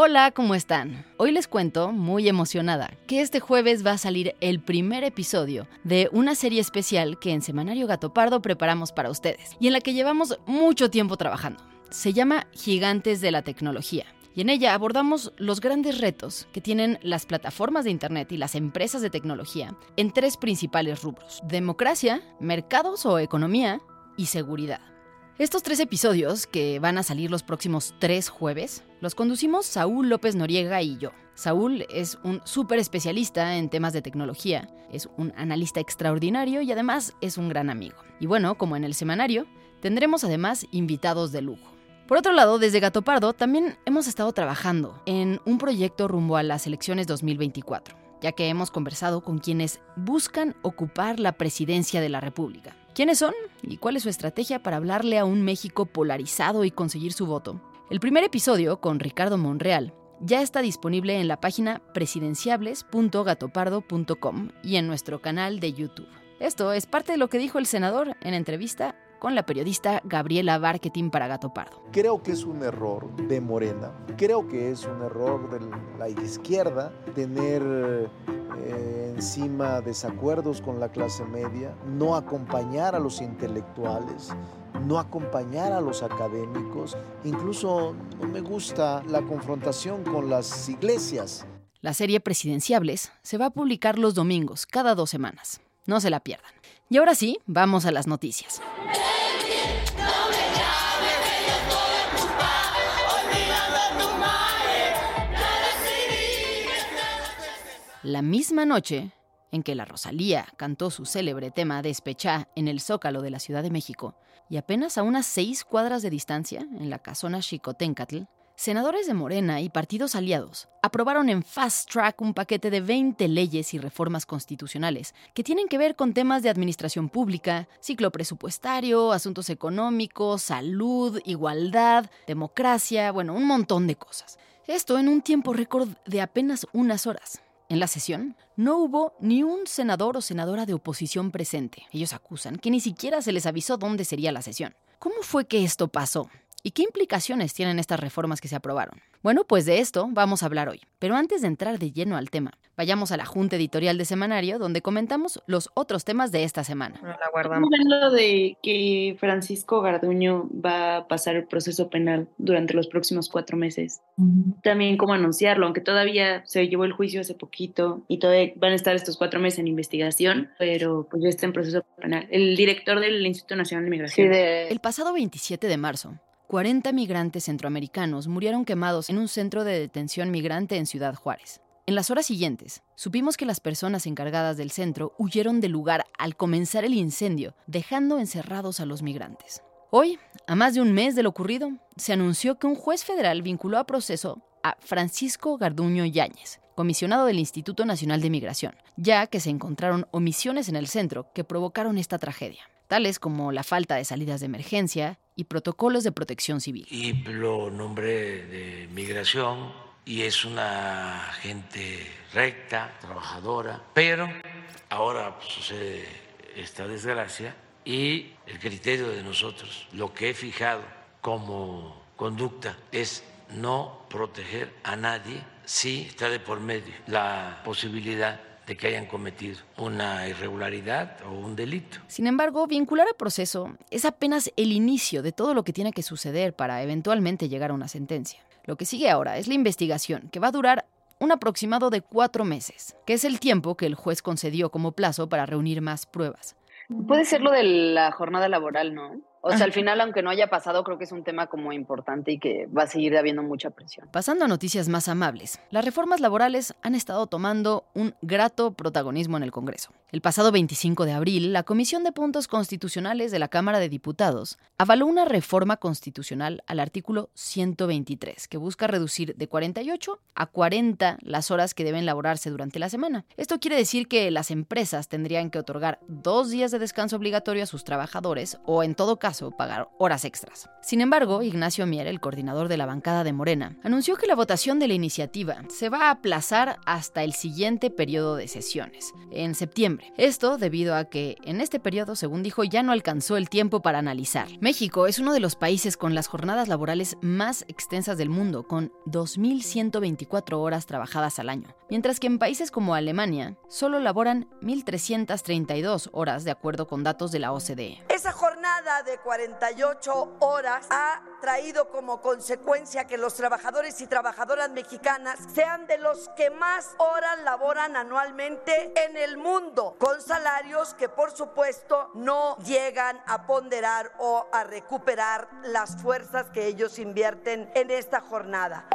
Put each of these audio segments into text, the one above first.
Hola, ¿cómo están? Hoy les cuento, muy emocionada, que este jueves va a salir el primer episodio de una serie especial que en Semanario Gato Pardo preparamos para ustedes y en la que llevamos mucho tiempo trabajando. Se llama Gigantes de la Tecnología. Y en ella abordamos los grandes retos que tienen las plataformas de Internet y las empresas de tecnología en tres principales rubros. Democracia, mercados o economía y seguridad. Estos tres episodios, que van a salir los próximos tres jueves, los conducimos Saúl López Noriega y yo. Saúl es un súper especialista en temas de tecnología, es un analista extraordinario y además es un gran amigo. Y bueno, como en el semanario, tendremos además invitados de lujo. Por otro lado, desde Gato Pardo también hemos estado trabajando en un proyecto rumbo a las elecciones 2024, ya que hemos conversado con quienes buscan ocupar la presidencia de la República. ¿Quiénes son y cuál es su estrategia para hablarle a un México polarizado y conseguir su voto? El primer episodio con Ricardo Monreal ya está disponible en la página presidenciables.gatopardo.com y en nuestro canal de YouTube. Esto es parte de lo que dijo el senador en entrevista con la periodista Gabriela Barquetín para Gato Pardo. Creo que es un error de Morena, creo que es un error de la izquierda tener eh, encima desacuerdos con la clase media, no acompañar a los intelectuales, no acompañar a los académicos, incluso no me gusta la confrontación con las iglesias. La serie Presidenciables se va a publicar los domingos, cada dos semanas. No se la pierdan. Y ahora sí, vamos a las noticias. La misma noche en que la Rosalía cantó su célebre tema Despechá en el Zócalo de la Ciudad de México, y apenas a unas seis cuadras de distancia, en la casona Xicoténcatl, senadores de Morena y partidos aliados aprobaron en fast track un paquete de 20 leyes y reformas constitucionales que tienen que ver con temas de administración pública, ciclo presupuestario, asuntos económicos, salud, igualdad, democracia, bueno, un montón de cosas. Esto en un tiempo récord de apenas unas horas. En la sesión no hubo ni un senador o senadora de oposición presente. Ellos acusan que ni siquiera se les avisó dónde sería la sesión. ¿Cómo fue que esto pasó? ¿Y qué implicaciones tienen estas reformas que se aprobaron? Bueno, pues de esto vamos a hablar hoy. Pero antes de entrar de lleno al tema, vayamos a la junta editorial de Semanario, donde comentamos los otros temas de esta semana. La guardamos. Hablando de que Francisco Garduño va a pasar el proceso penal durante los próximos cuatro meses. También cómo anunciarlo, aunque todavía se llevó el juicio hace poquito y todavía van a estar estos cuatro meses en investigación, pero pues ya está en proceso penal. El director del Instituto Nacional de Migración. El pasado 27 de marzo, 40 migrantes centroamericanos murieron quemados en un centro de detención migrante en Ciudad Juárez. En las horas siguientes, supimos que las personas encargadas del centro huyeron del lugar al comenzar el incendio, dejando encerrados a los migrantes. Hoy, a más de un mes de lo ocurrido, se anunció que un juez federal vinculó a proceso a Francisco Garduño Yáñez, comisionado del Instituto Nacional de Migración, ya que se encontraron omisiones en el centro que provocaron esta tragedia tales como la falta de salidas de emergencia y protocolos de protección civil. Y lo nombré de migración y es una gente recta, trabajadora, pero ahora sucede esta desgracia y el criterio de nosotros, lo que he fijado como conducta es no proteger a nadie si está de por medio la posibilidad de que hayan cometido una irregularidad o un delito. Sin embargo, vincular a proceso es apenas el inicio de todo lo que tiene que suceder para eventualmente llegar a una sentencia. Lo que sigue ahora es la investigación, que va a durar un aproximado de cuatro meses, que es el tiempo que el juez concedió como plazo para reunir más pruebas. Puede ser lo de la jornada laboral, ¿no? O sea, al final, aunque no haya pasado, creo que es un tema como importante y que va a seguir habiendo mucha presión. Pasando a noticias más amables, las reformas laborales han estado tomando un grato protagonismo en el Congreso. El pasado 25 de abril, la Comisión de Puntos Constitucionales de la Cámara de Diputados avaló una reforma constitucional al artículo 123, que busca reducir de 48 a 40 las horas que deben laborarse durante la semana. Esto quiere decir que las empresas tendrían que otorgar dos días de descanso obligatorio a sus trabajadores o, en todo caso, pagar horas extras. Sin embargo, Ignacio Mier, el coordinador de la bancada de Morena, anunció que la votación de la iniciativa se va a aplazar hasta el siguiente periodo de sesiones, en septiembre. Esto debido a que en este periodo, según dijo, ya no alcanzó el tiempo para analizar. México es uno de los países con las jornadas laborales más extensas del mundo, con 2.124 horas trabajadas al año, mientras que en países como Alemania solo laboran 1.332 horas de acuerdo con datos de la OCDE. Jornada de 48 horas ha traído como consecuencia que los trabajadores y trabajadoras mexicanas sean de los que más horas laboran anualmente en el mundo, con salarios que por supuesto no llegan a ponderar o a recuperar las fuerzas que ellos invierten en esta jornada.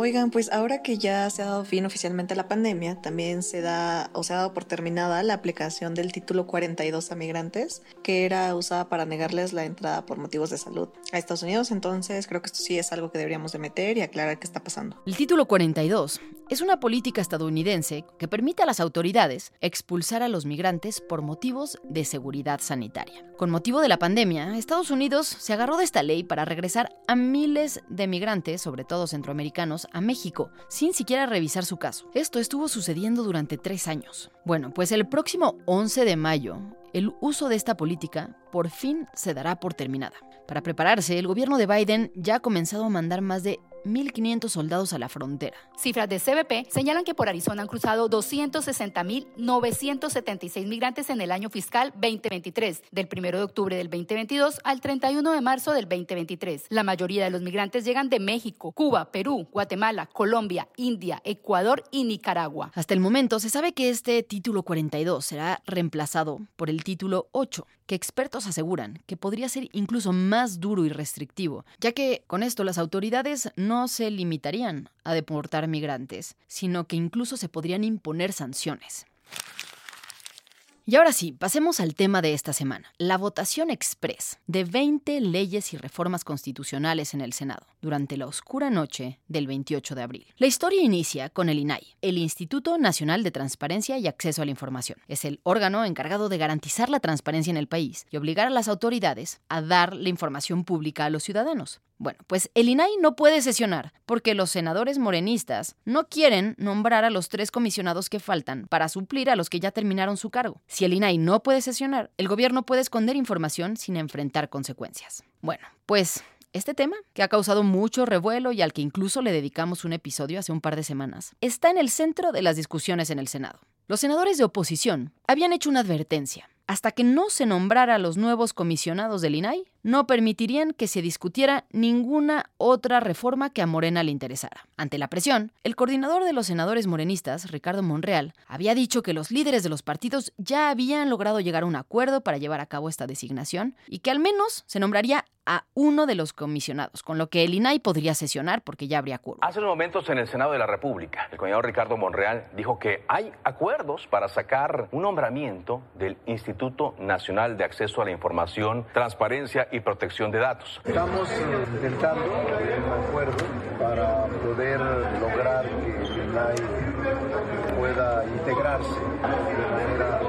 Oigan, pues ahora que ya se ha dado fin oficialmente a la pandemia, también se da o se ha dado por terminada la aplicación del título 42 a migrantes, que era usada para negarles la entrada por motivos de salud a Estados Unidos. Entonces, creo que esto sí es algo que deberíamos de meter y aclarar qué está pasando. El título 42 es una política estadounidense que permite a las autoridades expulsar a los migrantes por motivos de seguridad sanitaria. Con motivo de la pandemia, Estados Unidos se agarró de esta ley para regresar a miles de migrantes, sobre todo centroamericanos, a México, sin siquiera revisar su caso. Esto estuvo sucediendo durante tres años. Bueno, pues el próximo 11 de mayo, el uso de esta política por fin se dará por terminada. Para prepararse, el gobierno de Biden ya ha comenzado a mandar más de 1.500 soldados a la frontera. Cifras de CBP señalan que por Arizona han cruzado 260.976 migrantes en el año fiscal 2023, del 1 de octubre del 2022 al 31 de marzo del 2023. La mayoría de los migrantes llegan de México, Cuba, Perú, Guatemala, Colombia, India, Ecuador y Nicaragua. Hasta el momento se sabe que este título 42 será reemplazado por el título 8, que expertos aseguran que podría ser incluso más duro y restrictivo, ya que con esto las autoridades no se limitarían a deportar migrantes, sino que incluso se podrían imponer sanciones. Y ahora sí, pasemos al tema de esta semana, la votación express de 20 leyes y reformas constitucionales en el Senado durante la oscura noche del 28 de abril. La historia inicia con el INAI, el Instituto Nacional de Transparencia y Acceso a la Información. Es el órgano encargado de garantizar la transparencia en el país y obligar a las autoridades a dar la información pública a los ciudadanos. Bueno, pues el INAI no puede sesionar porque los senadores morenistas no quieren nombrar a los tres comisionados que faltan para suplir a los que ya terminaron su cargo. Si el INAI no puede sesionar, el gobierno puede esconder información sin enfrentar consecuencias. Bueno, pues este tema, que ha causado mucho revuelo y al que incluso le dedicamos un episodio hace un par de semanas, está en el centro de las discusiones en el Senado. Los senadores de oposición habían hecho una advertencia hasta que no se nombrara a los nuevos comisionados del INAI, no permitirían que se discutiera ninguna otra reforma que a Morena le interesara. Ante la presión, el coordinador de los senadores morenistas, Ricardo Monreal, había dicho que los líderes de los partidos ya habían logrado llegar a un acuerdo para llevar a cabo esta designación y que al menos se nombraría a uno de los comisionados, con lo que el INAI podría sesionar porque ya habría acuerdo. Hace unos momentos en el Senado de la República, el coordinador Ricardo Monreal dijo que hay acuerdos para sacar un nombramiento del Instituto Nacional de Acceso a la Información, Transparencia y Protección de Datos. Estamos intentando un acuerdo para poder lograr que el INAI pueda integrarse de manera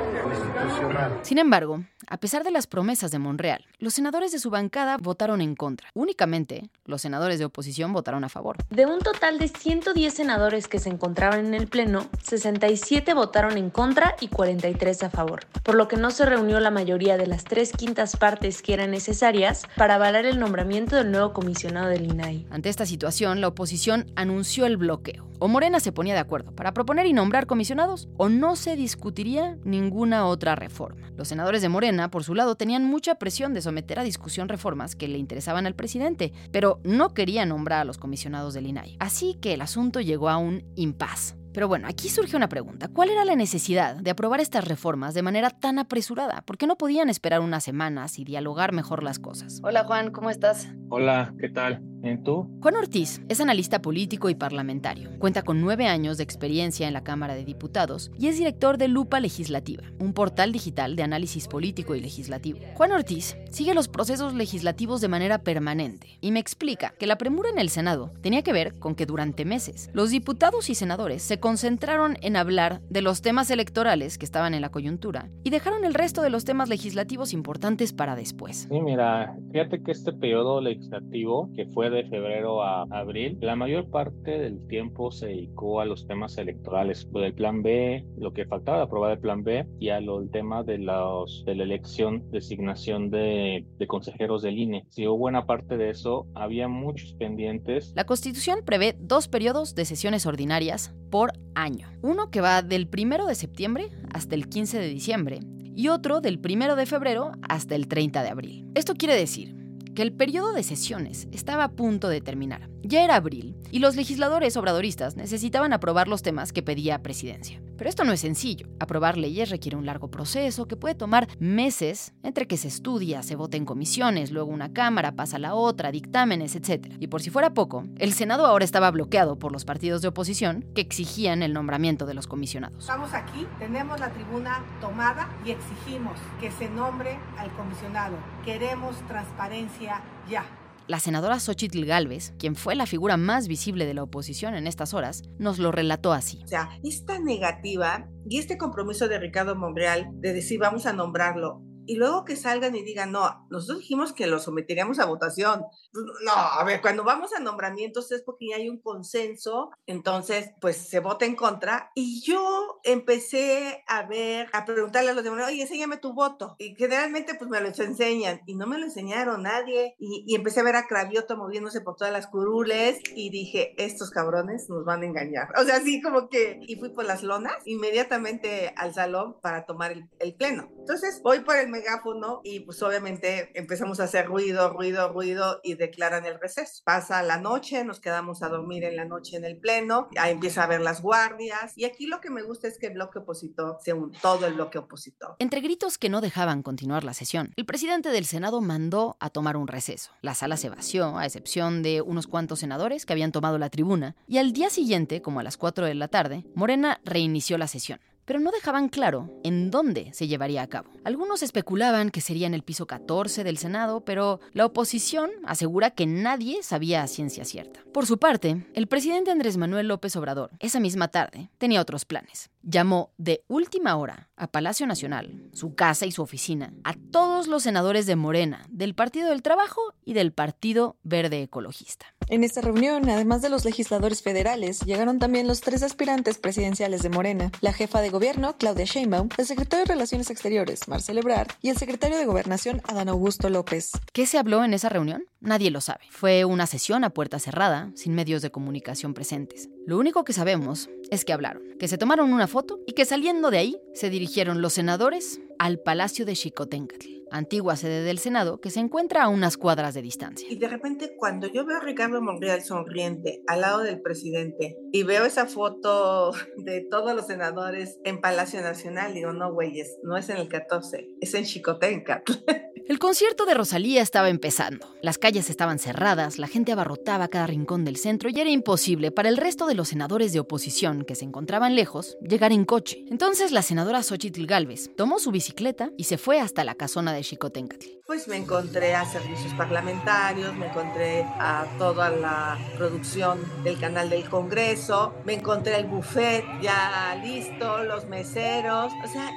Sin embargo, a pesar de las promesas de Monreal, los senadores de su bancada votaron en contra. Únicamente, los senadores de oposición votaron a favor. De un total de 110 senadores que se encontraban en el Pleno, 67 votaron en contra y 43 a favor, por lo que no se reunió la mayoría de las tres quintas partes que eran necesarias para avalar el nombramiento del nuevo comisionado del INAI. Ante esta situación, la oposición anunció el bloqueo O Morena se ponía de acuerdo para proponer y nombrar comisionados, o no se discutiría ninguna otra reforma. Los senadores de Morena, por su lado, tenían mucha presión de someter a discusión reformas que le interesaban al presidente, pero no querían nombrar a los comisionados del INAI. Así que el asunto llegó a un impas. Pero bueno, aquí surge una pregunta. ¿Cuál era la necesidad de aprobar estas reformas de manera tan apresurada? ¿Por qué no podían esperar unas semanas y dialogar mejor las cosas? Hola Juan, ¿cómo estás? Hola, ¿qué tal? Juan Ortiz es analista político y parlamentario. Cuenta con nueve años de experiencia en la Cámara de Diputados y es director de Lupa Legislativa, un portal digital de análisis político y legislativo. Juan Ortiz sigue los procesos legislativos de manera permanente y me explica que la premura en el Senado tenía que ver con que durante meses los diputados y senadores se concentraron en hablar de los temas electorales que estaban en la coyuntura y dejaron el resto de los temas legislativos importantes para después. Sí, mira, fíjate que este periodo legislativo que fue de febrero a abril, la mayor parte del tiempo se dedicó a los temas electorales, lo del plan B, lo que faltaba de aprobar el plan B y a lo del tema de, los, de la elección, designación de, consejeros del INE. Si hubo buena parte de eso, había muchos pendientes. La Constitución prevé dos periodos de sesiones ordinarias por año. Uno que va del 1 de septiembre hasta el 15 de diciembre y otro del 1 de febrero hasta el 30 de abril. Esto quiere decir que el periodo de sesiones estaba a punto de terminar. Ya era abril y los legisladores obradoristas necesitaban aprobar los temas que pedía presidencia. Pero esto no es sencillo. Aprobar leyes requiere un largo proceso que puede tomar meses entre que se estudia, se vota en comisiones, luego una cámara pasa a la otra, dictámenes, etc. Y por si fuera poco, el Senado ahora estaba bloqueado por los partidos de oposición que exigían el nombramiento de los comisionados. Estamos aquí, tenemos la tribuna tomada y exigimos que se nombre al comisionado. Queremos transparencia ya. La senadora Xochitl Galvez, quien fue la figura más visible de la oposición en estas horas, nos lo relató así. O sea, esta negativa y este compromiso de Ricardo Monreal de decir vamos a nombrarlo y luego que salgan y digan, no, nosotros dijimos que lo someteríamos a votación. Pues, no, a ver, cuando vamos a nombramientos es porque ya hay un consenso, entonces pues se vota en contra. Y yo empecé a ver, a preguntarle a los demás, oye, enséñame tu voto. Y generalmente pues me lo enseñan y no me lo enseñaron nadie. Y, y empecé a ver a Cravioto moviéndose por todas las curules y dije, estos cabrones nos van a engañar. O sea, así como que, y fui por las lonas inmediatamente al salón para tomar el, el pleno. Entonces voy por el megáfono y pues obviamente empezamos a hacer ruido, ruido, ruido y declaran el receso. Pasa la noche, nos quedamos a dormir en la noche en el pleno, ahí empieza a ver las guardias y aquí lo que me gusta es que el bloque opositor sea un todo el bloque opositor. Entre gritos que no dejaban continuar la sesión, el presidente del Senado mandó a tomar un receso. La sala se vació, a excepción de unos cuantos senadores que habían tomado la tribuna, y al día siguiente, como a las 4 de la tarde, Morena reinició la sesión pero no dejaban claro en dónde se llevaría a cabo. Algunos especulaban que sería en el piso 14 del Senado, pero la oposición asegura que nadie sabía a ciencia cierta. Por su parte, el presidente Andrés Manuel López Obrador, esa misma tarde, tenía otros planes. Llamó de última hora a Palacio Nacional, su casa y su oficina, a todos los senadores de Morena, del Partido del Trabajo y del Partido Verde Ecologista. En esta reunión, además de los legisladores federales, llegaron también los tres aspirantes presidenciales de Morena, la jefa de gobierno, Claudia Sheinbaum, el secretario de Relaciones Exteriores, Marcelo Ebrard, y el secretario de Gobernación, Adán Augusto López. ¿Qué se habló en esa reunión? Nadie lo sabe. Fue una sesión a puerta cerrada, sin medios de comunicación presentes. Lo único que sabemos es que hablaron, que se tomaron una foto y que saliendo de ahí se dirigieron los senadores al Palacio de Xicoténcatl, antigua sede del Senado que se encuentra a unas cuadras de distancia. Y de repente cuando yo veo a Ricardo Monreal sonriente al lado del presidente y veo esa foto de todos los senadores en Palacio Nacional, digo, no, güeyes, no es en el 14, es en Xicoténcatl. El concierto de Rosalía estaba empezando. Las calles estaban cerradas, la gente abarrotaba cada rincón del centro y era imposible para el resto de los senadores de oposición que se encontraban lejos llegar en coche. Entonces la senadora Xochitl Galvez tomó su bicicleta y se fue hasta la casona de Xicoténcatl. Pues me encontré a servicios parlamentarios, me encontré a toda la producción del canal del Congreso, me encontré el buffet ya listo, los meseros, o sea,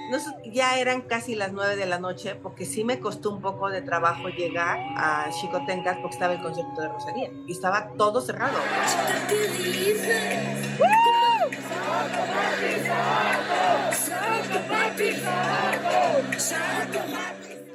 ya eran casi las nueve de la noche porque sí me costó un poco de trabajo llegar a Xicoténcatl porque estaba el concepto de Rosalía y estaba todo cerrado.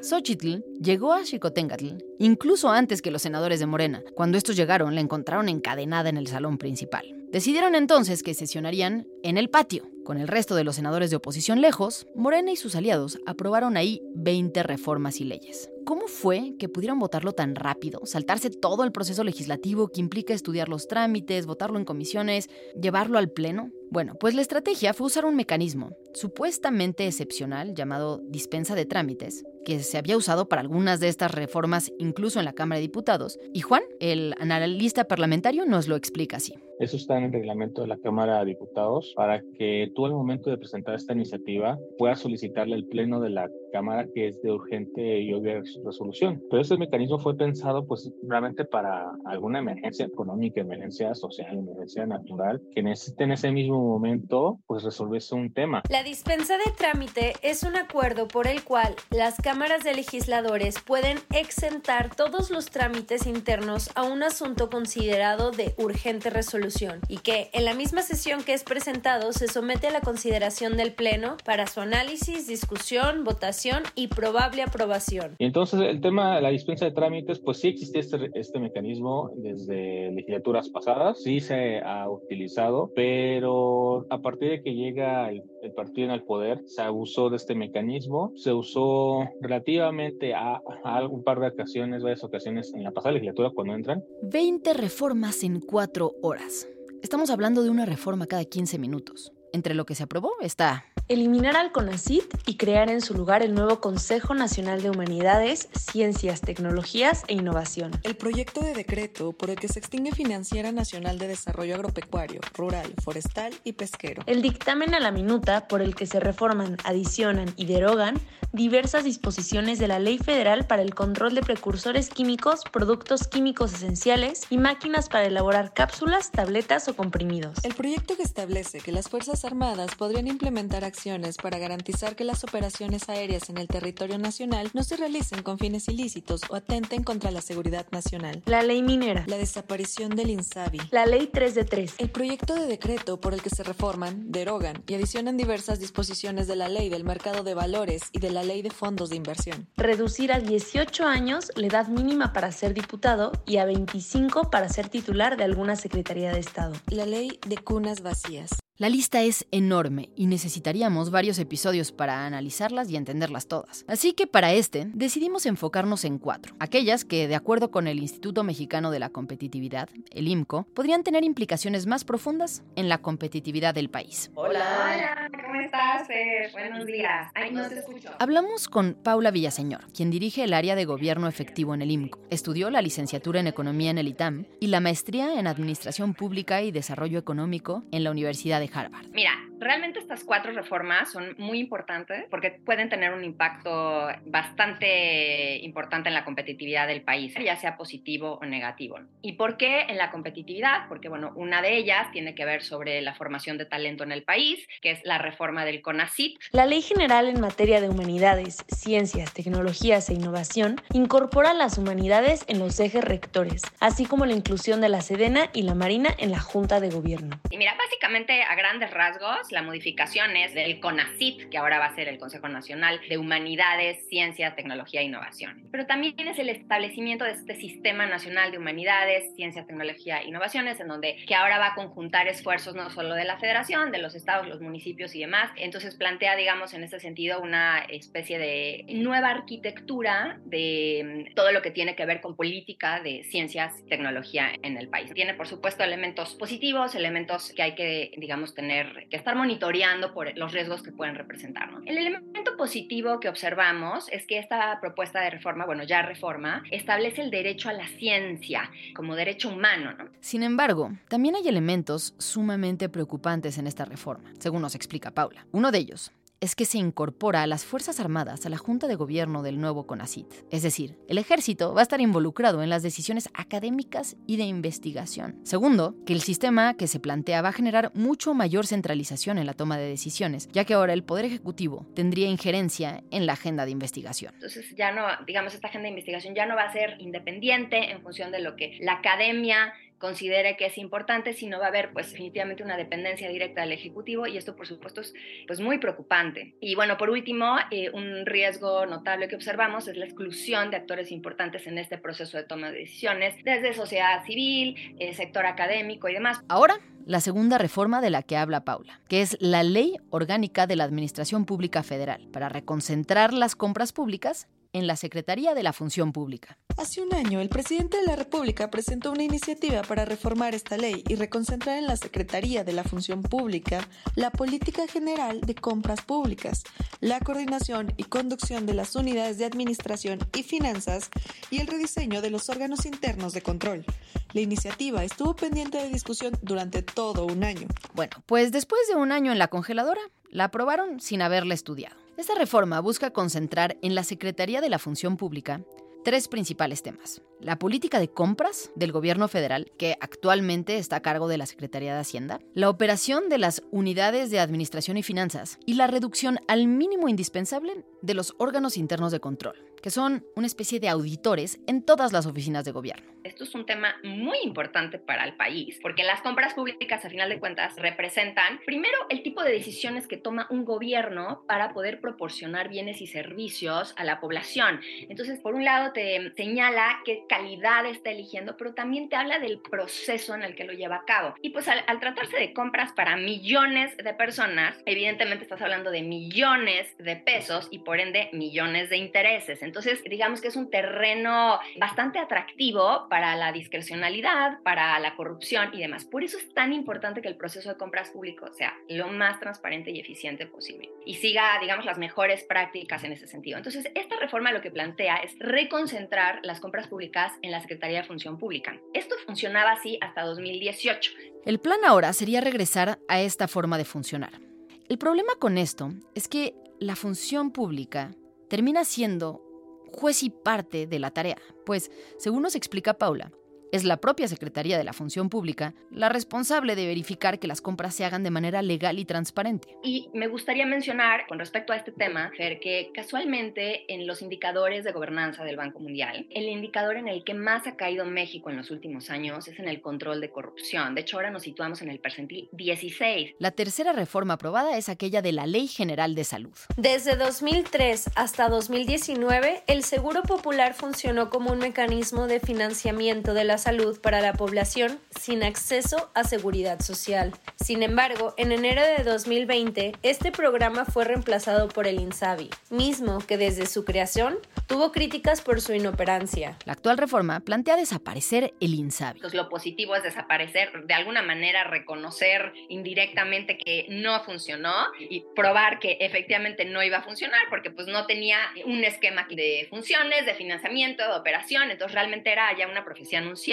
Xochitl llegó a Xicoténcatl incluso antes que los senadores de Morena. Cuando estos llegaron, la encontraron encadenada en el salón principal. Decidieron entonces que sesionarían en el patio. Con el resto de los senadores de oposición lejos, Morena y sus aliados aprobaron ahí 20 reformas y leyes. ¿Cómo fue que pudieron votarlo tan rápido? Saltarse todo el proceso legislativo que implica estudiar los trámites, votarlo en comisiones, llevarlo al Pleno. Bueno, pues la estrategia fue usar un mecanismo supuestamente excepcional llamado dispensa de trámites, que se había usado para algunas de estas reformas incluso en la Cámara de Diputados. Y Juan, el analista parlamentario, nos lo explica así. Eso está en el reglamento de la Cámara de Diputados para que tú al momento de presentar esta iniciativa puedas solicitarle al Pleno de la Cámara que es de urgente y obvia resolución. Pero este mecanismo fue pensado pues realmente para alguna emergencia económica, emergencia social, emergencia natural, que necesite en ese mismo momento pues resolverse un tema. La dispensa de trámite es un acuerdo por el cual las cámaras de legisladores pueden exentar todos los trámites internos a un asunto considerado de urgente resolución y que en la misma sesión que es presentado se somete a la consideración del Pleno para su análisis, discusión, votación y probable aprobación. Y entonces el tema de la dispensa de trámites, pues sí existe este, este mecanismo desde legislaturas pasadas, sí se ha utilizado, pero a partir de que llega el, partido en el poder, se abusó de este mecanismo, se usó relativamente a, a un par de ocasiones, varias ocasiones en la pasada legislatura cuando entran. 20 reformas en cuatro horas. Estamos hablando de una reforma cada 15 minutos. Entre lo que se aprobó está eliminar al CONACIT y crear en su lugar el nuevo Consejo Nacional de Humanidades, Ciencias, Tecnologías e Innovación. El proyecto de decreto por el que se extingue Financiera Nacional de Desarrollo Agropecuario, Rural, Forestal y Pesquero. El dictamen a la minuta por el que se reforman, adicionan y derogan diversas disposiciones de la Ley Federal para el control de precursores químicos, productos químicos esenciales y máquinas para elaborar cápsulas, tabletas o comprimidos. El proyecto que establece que las Fuerzas Armadas podrían implementar acciones para garantizar que las operaciones aéreas en el territorio nacional no se realicen con fines ilícitos o atenten contra la seguridad nacional. La ley minera. La desaparición del INSABI. La ley 3 de 3. El proyecto de decreto por el que se reforman, derogan y adicionan diversas disposiciones de la ley del mercado de valores y de la ley de fondos de inversión. Reducir a 18 años la edad mínima para ser diputado y a 25 para ser titular de alguna Secretaría de Estado. La ley de cunas vacías. La lista es enorme y necesitaríamos varios episodios para analizarlas y entenderlas todas. Así que para este decidimos enfocarnos en cuatro. Aquellas que, de acuerdo con el Instituto Mexicano de la Competitividad, el IMCO, podrían tener implicaciones más profundas en la competitividad del país. Hola. Hola, ¿cómo estás? Fer? Buenos días. Ay, no te escucho. Hablamos con Paula Villaseñor, quien dirige el área de gobierno efectivo en el IMCO. Estudió la licenciatura en Economía en el ITAM y la maestría en Administración Pública y Desarrollo Económico en la Universidad de Harvard. Mira, realmente estas cuatro reformas son muy importantes porque pueden tener un impacto bastante importante en la competitividad del país, ya sea positivo o negativo. ¿Y por qué en la competitividad? Porque, bueno, una de ellas tiene que ver sobre la formación de talento en el país, que es la reforma del CONACIT. La Ley General en materia de humanidades, ciencias, tecnologías e innovación incorpora las humanidades en los ejes rectores, así como la inclusión de la Sedena y la Marina en la Junta de Gobierno. Y mira, básicamente a grandes rasgos, la modificación es del CONACIT, que ahora va a ser el Consejo Nacional de Humanidades, Ciencia, Tecnología e Innovación. Pero también es el establecimiento de este Sistema Nacional de Humanidades, Ciencia, Tecnología e Innovaciones, en donde que ahora va a conjuntar esfuerzos no solo de la Federación, de los estados, los municipios y demás. Entonces plantea, digamos, en este sentido, una especie de nueva arquitectura de mm, todo lo que tiene que ver con política de ciencias tecnología en el país. Tiene, por supuesto, elementos positivos, elementos que hay que, digamos, tener que estar monitoreando por los riesgos que pueden representar. ¿no? El elemento positivo que observamos es que esta propuesta de reforma, bueno, ya reforma, establece el derecho a la ciencia como derecho humano. ¿no? Sin embargo, también hay elementos sumamente preocupantes en esta reforma, según nos explica Paula. Uno de ellos es que se incorpora a las Fuerzas Armadas a la Junta de Gobierno del nuevo CONACIT. Es decir, el ejército va a estar involucrado en las decisiones académicas y de investigación. Segundo, que el sistema que se plantea va a generar mucho mayor centralización en la toma de decisiones, ya que ahora el Poder Ejecutivo tendría injerencia en la agenda de investigación. Entonces ya no, digamos, esta agenda de investigación ya no va a ser independiente en función de lo que la academia considere que es importante, sino va a haber pues definitivamente una dependencia directa del Ejecutivo y esto por supuesto es pues muy preocupante. Y bueno, por último, eh, un riesgo notable que observamos es la exclusión de actores importantes en este proceso de toma de decisiones, desde sociedad civil, eh, sector académico y demás. Ahora, la segunda reforma de la que habla Paula, que es la Ley Orgánica de la Administración Pública Federal, para reconcentrar las compras públicas en la Secretaría de la Función Pública. Hace un año, el presidente de la República presentó una iniciativa para reformar esta ley y reconcentrar en la Secretaría de la Función Pública la política general de compras públicas, la coordinación y conducción de las unidades de administración y finanzas y el rediseño de los órganos internos de control. La iniciativa estuvo pendiente de discusión durante todo un año. Bueno, pues después de un año en la congeladora, la aprobaron sin haberla estudiado. Esta reforma busca concentrar en la Secretaría de la Función Pública tres principales temas. La política de compras del gobierno federal, que actualmente está a cargo de la Secretaría de Hacienda, la operación de las unidades de administración y finanzas y la reducción al mínimo indispensable de los órganos internos de control que son una especie de auditores en todas las oficinas de gobierno. Esto es un tema muy importante para el país, porque las compras públicas, a final de cuentas, representan, primero, el tipo de decisiones que toma un gobierno para poder proporcionar bienes y servicios a la población. Entonces, por un lado, te señala qué calidad está eligiendo, pero también te habla del proceso en el que lo lleva a cabo. Y pues al, al tratarse de compras para millones de personas, evidentemente estás hablando de millones de pesos y por ende millones de intereses. Entonces, digamos que es un terreno bastante atractivo para la discrecionalidad, para la corrupción y demás. Por eso es tan importante que el proceso de compras públicas sea lo más transparente y eficiente posible y siga, digamos, las mejores prácticas en ese sentido. Entonces, esta reforma lo que plantea es reconcentrar las compras públicas en la Secretaría de Función Pública. Esto funcionaba así hasta 2018. El plan ahora sería regresar a esta forma de funcionar. El problema con esto es que la función pública termina siendo juez y parte de la tarea, pues, según nos explica Paula, es la propia Secretaría de la Función Pública la responsable de verificar que las compras se hagan de manera legal y transparente. Y me gustaría mencionar con respecto a este tema, Fer, que casualmente en los indicadores de gobernanza del Banco Mundial, el indicador en el que más ha caído México en los últimos años es en el control de corrupción. De hecho, ahora nos situamos en el percentil 16. La tercera reforma aprobada es aquella de la Ley General de Salud. Desde 2003 hasta 2019, el Seguro Popular funcionó como un mecanismo de financiamiento de la salud para la población sin acceso a seguridad social. Sin embargo, en enero de 2020, este programa fue reemplazado por el INSABI, mismo que desde su creación tuvo críticas por su inoperancia. La actual reforma plantea desaparecer el INSABI. Entonces, lo positivo es desaparecer, de alguna manera reconocer indirectamente que no funcionó y probar que efectivamente no iba a funcionar porque pues no tenía un esquema de funciones, de financiamiento, de operación, entonces realmente era ya una profecía anunciada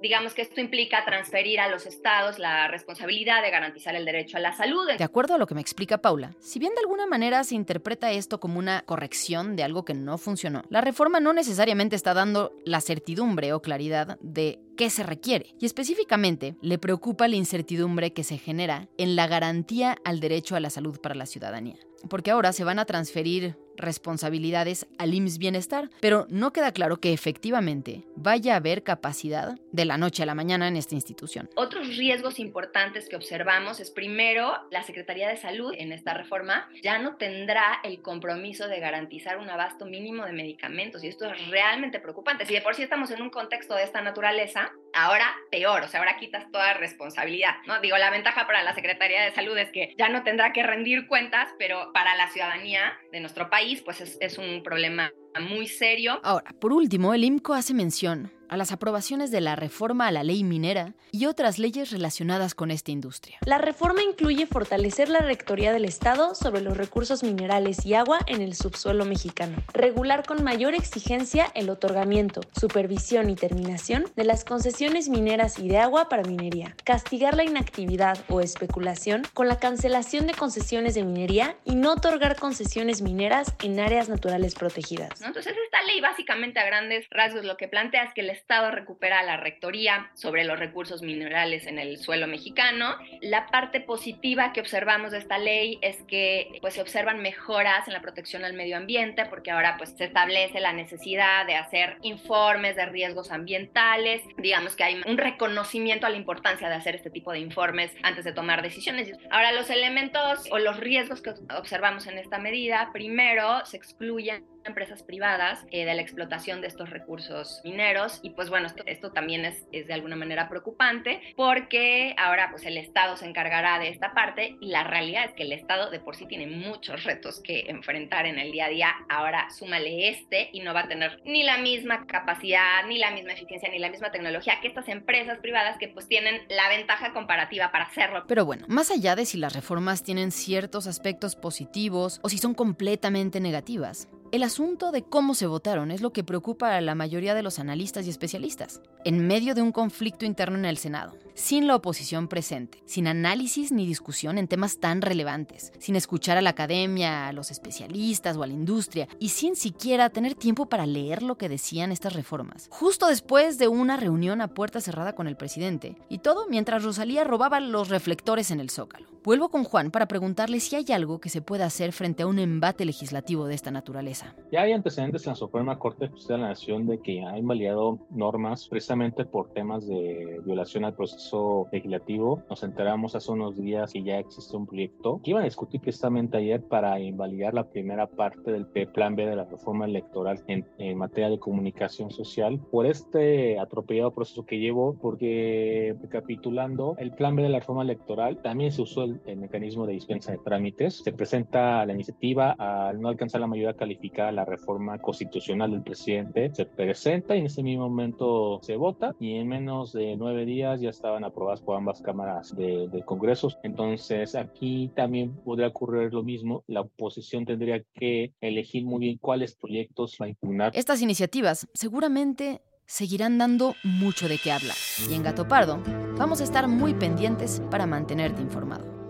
digamos que esto implica transferir a los estados la responsabilidad de garantizar el derecho a la salud. De acuerdo a lo que me explica Paula, si bien de alguna manera se interpreta esto como una corrección de algo que no funcionó, la reforma no necesariamente está dando la certidumbre o claridad de qué se requiere. Y específicamente le preocupa la incertidumbre que se genera en la garantía al derecho a la salud para la ciudadanía. Porque ahora se van a transferir responsabilidades al IMSS Bienestar, pero no queda claro que efectivamente vaya a haber capacidad de la noche a la mañana en esta institución. Otros riesgos importantes que observamos es primero, la Secretaría de Salud en esta reforma ya no tendrá el compromiso de garantizar un abasto mínimo de medicamentos y esto es realmente preocupante. Si de por sí estamos en un contexto de esta naturaleza, ahora peor, o sea, ahora quitas toda responsabilidad, ¿no? Digo, la ventaja para la Secretaría de Salud es que ya no tendrá que rendir cuentas, pero para la ciudadanía de nuestro país, pues es, es un problema muy serio. Ahora, por último, el IMCO hace mención a las aprobaciones de la reforma a la ley minera y otras leyes relacionadas con esta industria. La reforma incluye fortalecer la rectoría del Estado sobre los recursos minerales y agua en el subsuelo mexicano, regular con mayor exigencia el otorgamiento, supervisión y terminación de las concesiones mineras y de agua para minería, castigar la inactividad o especulación con la cancelación de concesiones de minería y no otorgar concesiones mineras en áreas naturales protegidas. Entonces, esta ley básicamente a grandes rasgos lo que plantea es que el Estado recupera la rectoría sobre los recursos minerales en el suelo mexicano. La parte positiva que observamos de esta ley es que pues, se observan mejoras en la protección al medio ambiente, porque ahora pues, se establece la necesidad de hacer informes de riesgos ambientales. Digamos que hay un reconocimiento a la importancia de hacer este tipo de informes antes de tomar decisiones. Ahora, los elementos o los riesgos que observamos en esta medida, primero se excluyen empresas privadas eh, de la explotación de estos recursos mineros. Y pues bueno, esto, también es, es, de alguna manera preocupante porque ahora pues el Estado se encargará de esta parte. Y la realidad es que el Estado de por sí tiene muchos retos que enfrentar en el día a día, ahora súmale este y no va a tener ni la misma capacidad, ni la misma eficiencia, ni la misma tecnología que estas empresas privadas que pues tienen la ventaja comparativa para hacerlo. Pero bueno, más allá de si las reformas tienen ciertos aspectos positivos o si son completamente negativas, el asunto de cómo se votaron es lo que preocupa a la mayoría de los analistas y especialistas. En medio de un conflicto interno en el Senado, sin la oposición presente, sin análisis ni discusión en temas tan relevantes, sin escuchar a la academia, a los especialistas o a la industria, y sin siquiera tener tiempo para leer lo que decían estas reformas. Justo después de una reunión a puerta cerrada con el presidente, y todo mientras Rosalía robaba los reflectores en el Zócalo. Vuelvo con Juan para preguntarle si hay algo que se pueda hacer frente a un embate legislativo de esta naturaleza. Ya hay antecedentes en la Suprema Corte de la Nación de que ha invalidado normas precisamente por temas de violación al proceso legislativo. Nos enteramos hace unos días que ya existe un proyecto que iban a discutir precisamente ayer para invalidar la primera parte del plan B de la reforma electoral en, materia de comunicación social por este atropellado proceso que llevó, porque recapitulando, el plan B de la reforma electoral también se usó el, el mecanismo de dispensa de trámites. Se presenta la iniciativa al no alcanzar la mayoría calificada la reforma constitucional del presidente, se presenta y en ese mismo momento se vota y en menos de nueve días ya estaban aprobadas por ambas cámaras de, de Congresos. Entonces aquí también podría ocurrir lo mismo. La oposición tendría que elegir muy bien cuáles proyectos va a impugnar. Estas iniciativas seguramente seguirán dando mucho de qué hablar. Y en Gato Pardo vamos a estar muy pendientes para mantenerte informado.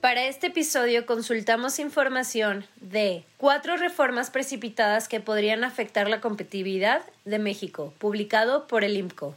Para este episodio consultamos información de cuatro reformas precipitadas que podrían afectar la competitividad de México, publicado por el IMCO.